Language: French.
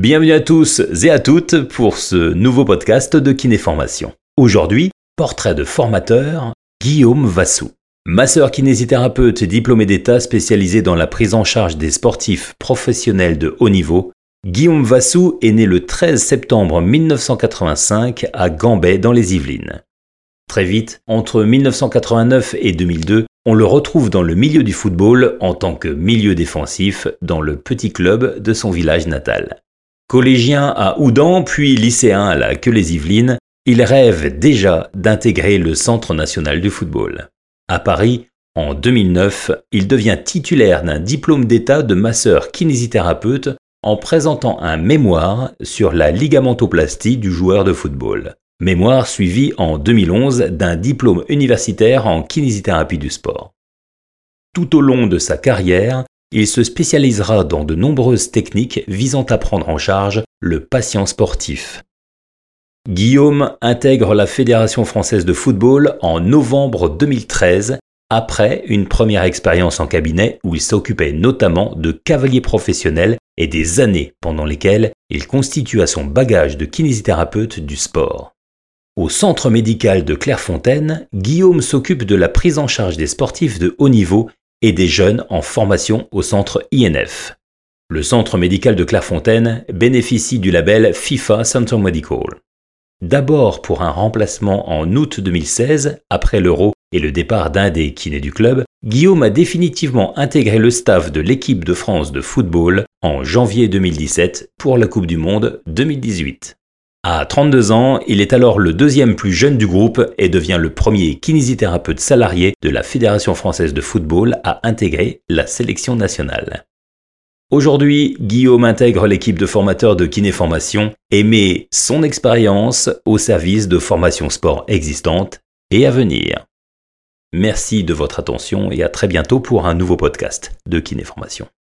Bienvenue à tous et à toutes pour ce nouveau podcast de Kinéformation. Aujourd'hui, portrait de formateur, Guillaume Vassou. Masseur kinésithérapeute diplômé d'État spécialisé dans la prise en charge des sportifs professionnels de haut niveau, Guillaume Vassou est né le 13 septembre 1985 à Gambais dans les Yvelines. Très vite, entre 1989 et 2002, on le retrouve dans le milieu du football en tant que milieu défensif dans le petit club de son village natal. Collégien à Oudan, puis lycéen à la Queue-les-Yvelines, il rêve déjà d'intégrer le Centre national du football. À Paris, en 2009, il devient titulaire d'un diplôme d'état de masseur kinésithérapeute en présentant un mémoire sur la ligamentoplastie du joueur de football. Mémoire suivi en 2011 d'un diplôme universitaire en kinésithérapie du sport. Tout au long de sa carrière, il se spécialisera dans de nombreuses techniques visant à prendre en charge le patient sportif. Guillaume intègre la Fédération française de football en novembre 2013 après une première expérience en cabinet où il s'occupait notamment de cavaliers professionnels et des années pendant lesquelles il constitua son bagage de kinésithérapeute du sport. Au centre médical de Clairefontaine, Guillaume s'occupe de la prise en charge des sportifs de haut niveau et des jeunes en formation au centre INF. Le centre médical de Clairefontaine bénéficie du label FIFA Center Medical. D'abord pour un remplacement en août 2016, après l'Euro et le départ d'un des kinés du club, Guillaume a définitivement intégré le staff de l'équipe de France de football en janvier 2017 pour la Coupe du Monde 2018. À 32 ans, il est alors le deuxième plus jeune du groupe et devient le premier kinésithérapeute salarié de la Fédération française de football à intégrer la sélection nationale. Aujourd'hui, Guillaume intègre l'équipe de formateurs de kinéformation et met son expérience au service de formations sport existantes et à venir. Merci de votre attention et à très bientôt pour un nouveau podcast de kinéformation.